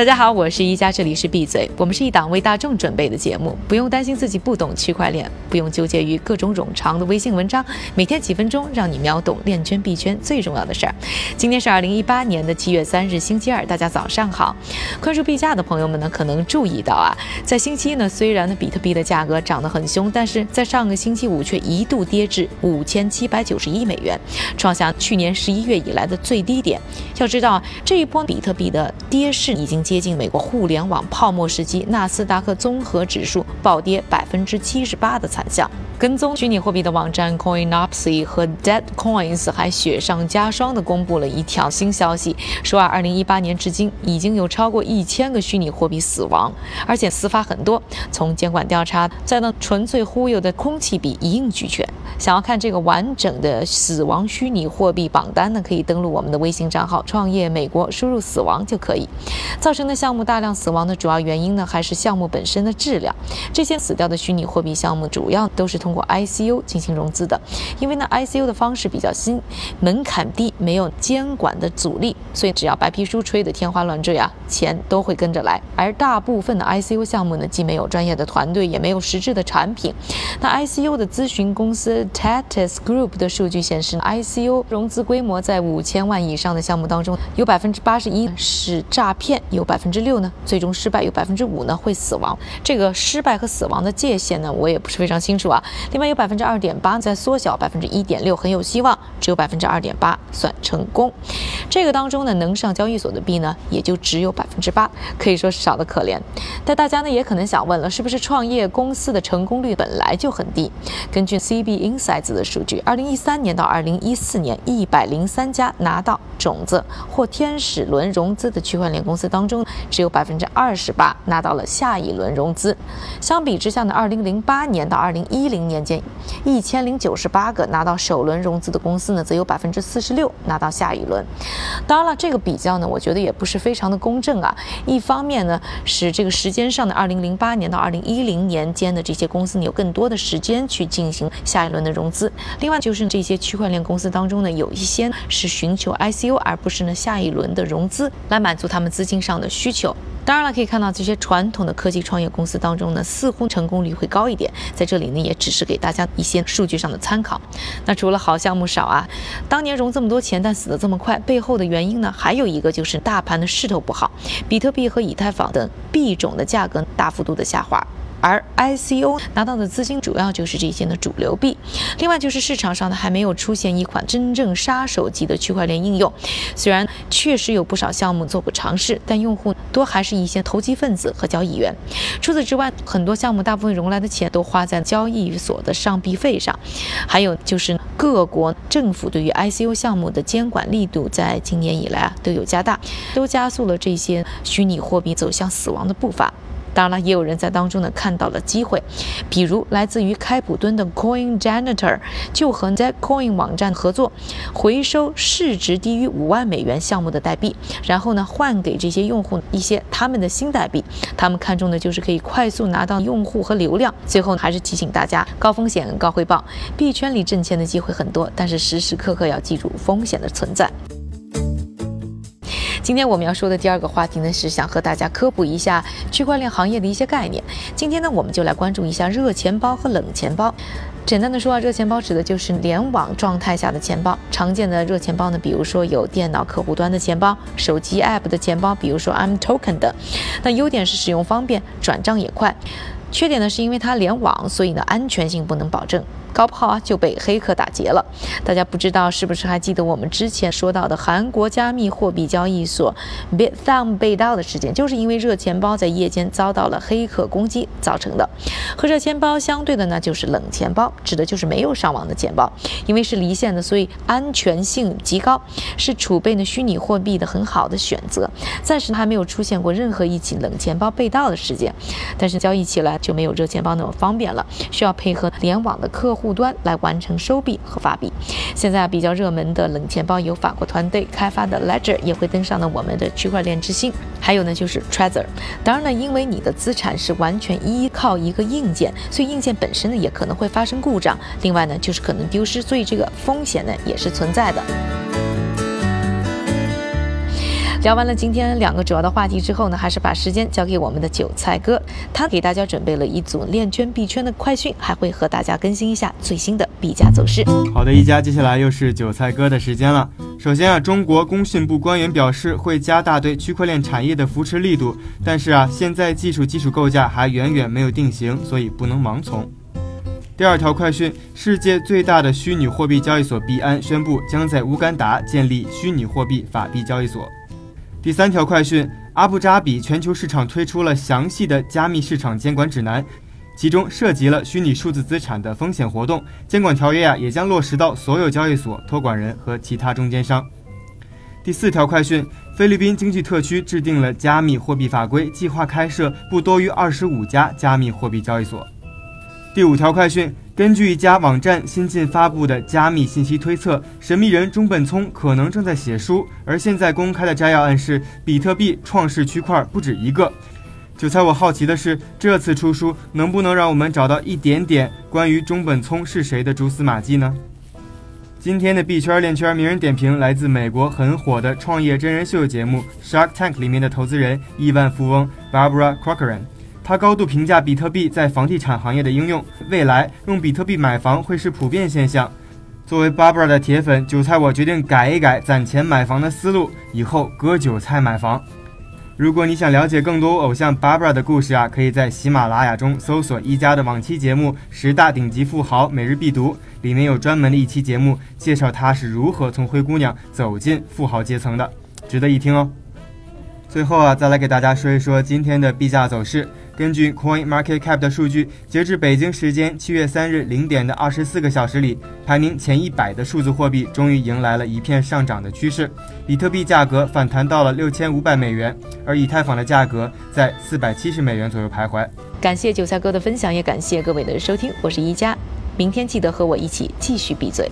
大家好，我是一加，这里是闭嘴。我们是一档为大众准备的节目，不用担心自己不懂区块链，不用纠结于各种冗长的微信文章，每天几分钟让你秒懂链圈币圈最重要的事儿。今天是二零一八年的七月三日，星期二，大家早上好。关注币价的朋友们呢，可能注意到啊，在星期一呢，虽然呢比特币的价格涨得很凶，但是在上个星期五却一度跌至五千七百九十一美元，创下去年十一月以来的最低点。要知道这一波比特币的跌势已经接近美国互联网泡沫时期纳斯达克综合指数暴跌百分之七十八的惨象。跟踪虚拟货币的网站 Coinopsy 和 Dead Coins 还雪上加霜地公布了一条新消息，说啊，二零一八年至今已经有超过一千个虚拟货币死亡，而且死法很多，从监管调查再到纯粹忽悠的空气币一应俱全。想要看这个完整的死亡虚拟货币榜单呢，可以登录我们的微信账号“创业美国”，输入“死亡”就可以。造成的项目大量死亡的主要原因呢，还是项目本身的质量。这些死掉的虚拟货币项目主要都是通通过 ICO 进行融资的，因为呢 ICO 的方式比较新，门槛低，没有监管的阻力，所以只要白皮书吹得天花乱坠啊，钱都会跟着来。而大部分的 ICO 项目呢，既没有专业的团队，也没有实质的产品。那 ICO 的咨询公司 Tatus Group 的数据显示，ICO 融资规模在五千万以上的项目当中，有百分之八十一是诈骗，有百分之六呢最终失败，有百分之五呢会死亡。这个失败和死亡的界限呢，我也不是非常清楚啊。另外有百分之二点八在缩小，百分之一点六很有希望，只有百分之二点八算成功。这个当中呢，能上交易所的币呢，也就只有百分之八，可以说是少得可怜。但大家呢也可能想问了，是不是创业公司的成功率本来就很低？根据 CB Insights 的数据，二零一三年到二零一四年，一百零三家拿到种子或天使轮融资的区块链公司当中，只有百分之二十八拿到了下一轮融资。相比之下呢，二零零八年到二零一零年间，一千零九十八个拿到首轮融资的公司呢，则有百分之四十六拿到下一轮。当然了，这个比较呢，我觉得也不是非常的公正啊。一方面呢，是这个时间上的二零零八年到二零一零年间的这些公司你，有更多的时间去进行下一轮的融资。另外就是这些区块链公司当中呢，有一些是寻求 ICO，而不是呢下一轮的融资，来满足他们资金上的需求。当然了，可以看到这些传统的科技创业公司当中呢，似乎成功率会高一点。在这里呢，也只是给大家一些数据上的参考。那除了好项目少啊，当年融这么多钱，但死得这么快，背后的原因呢，还有一个就是大盘的势头不好，比特币和以太坊等币种的价格大幅度的下滑。而 ICO 拿到的资金主要就是这些的主流币，另外就是市场上呢还没有出现一款真正杀手级的区块链应用。虽然确实有不少项目做过尝试，但用户多还是一些投机分子和交易员。除此之外，很多项目大部分融来的钱都花在交易所的上币费上。还有就是各国政府对于 ICO 项目的监管力度，在今年以来啊都有加大，都加速了这些虚拟货币走向死亡的步伐。当然了，也有人在当中呢看到了机会，比如来自于开普敦的 Coin Janitor 就和 Zcoin 网站合作，回收市值低于五万美元项目的代币，然后呢换给这些用户一些他们的新代币。他们看中的就是可以快速拿到用户和流量。最后还是提醒大家，高风险高回报，币圈里挣钱的机会很多，但是时时刻刻要记住风险的存在。今天我们要说的第二个话题呢，是想和大家科普一下区块链行业的一些概念。今天呢，我们就来关注一下热钱包和冷钱包。简单的说啊，热钱包指的就是联网状态下的钱包。常见的热钱包呢，比如说有电脑客户端的钱包、手机 App 的钱包，比如说 I'm Token 的。那优点是使用方便，转账也快。缺点呢，是因为它联网，所以呢安全性不能保证。搞不好啊就被黑客打劫了。大家不知道是不是还记得我们之前说到的韩国加密货币交易所 Bithumb 被盗的事件，就是因为热钱包在夜间遭到了黑客攻击造成的。和热钱包相对的呢，就是冷钱包，指的就是没有上网的钱包，因为是离线的，所以安全性极高，是储备呢虚拟货币的很好的选择。暂时还没有出现过任何一起冷钱包被盗的事件，但是交易起来就没有热钱包那么方便了，需要配合联网的客户。端来完成收币和发币。现在比较热门的冷钱包有法国团队开发的 Ledger，也会登上了我们的区块链之星。还有呢就是 Trezor。当然了，因为你的资产是完全依靠一个硬件，所以硬件本身呢也可能会发生故障。另外呢就是可能丢失，所以这个风险呢也是存在的。聊完了今天两个主要的话题之后呢，还是把时间交给我们的韭菜哥，他给大家准备了一组链圈币圈的快讯，还会和大家更新一下最新的币价走势。好的，一家，接下来又是韭菜哥的时间了。首先啊，中国工信部官员表示会加大对区块链产业的扶持力度，但是啊，现在技术基础构架还远远没有定型，所以不能盲从。第二条快讯：世界最大的虚拟货币交易所币安宣布将在乌干达建立虚拟货币法币交易所。第三条快讯：阿布扎比全球市场推出了详细的加密市场监管指南，其中涉及了虚拟数字资产的风险活动监管条约啊，也将落实到所有交易所、托管人和其他中间商。第四条快讯：菲律宾经济特区制定了加密货币法规，计划开设不多于二十五家加密货币交易所。第五条快讯：根据一家网站新近发布的加密信息推测，神秘人中本聪可能正在写书。而现在公开的摘要暗示，比特币创世区块不止一个。韭菜，我好奇的是，这次出书能不能让我们找到一点点关于中本聪是谁的蛛丝马迹呢？今天的币圈链圈名人点评来自美国很火的创业真人秀节目《Shark Tank》里面的投资人亿万富翁 Barbara Corcoran。他高度评价比特币在房地产行业的应用，未来用比特币买房会是普遍现象。作为 Barbara 的铁粉，韭菜我决定改一改攒钱买房的思路，以后割韭菜买房。如果你想了解更多偶像 Barbara 的故事啊，可以在喜马拉雅中搜索一家的往期节目《十大顶级富豪每日必读》，里面有专门的一期节目介绍他是如何从灰姑娘走进富豪阶层的，值得一听哦。最后啊，再来给大家说一说今天的币价走势。根据 Coin Market Cap 的数据，截至北京时间七月三日零点的二十四个小时里，排名前一百的数字货币终于迎来了一片上涨的趋势。比特币价格反弹到了六千五百美元，而以太坊的价格在四百七十美元左右徘徊。感谢韭菜哥的分享，也感谢各位的收听，我是一加，明天记得和我一起继续闭嘴。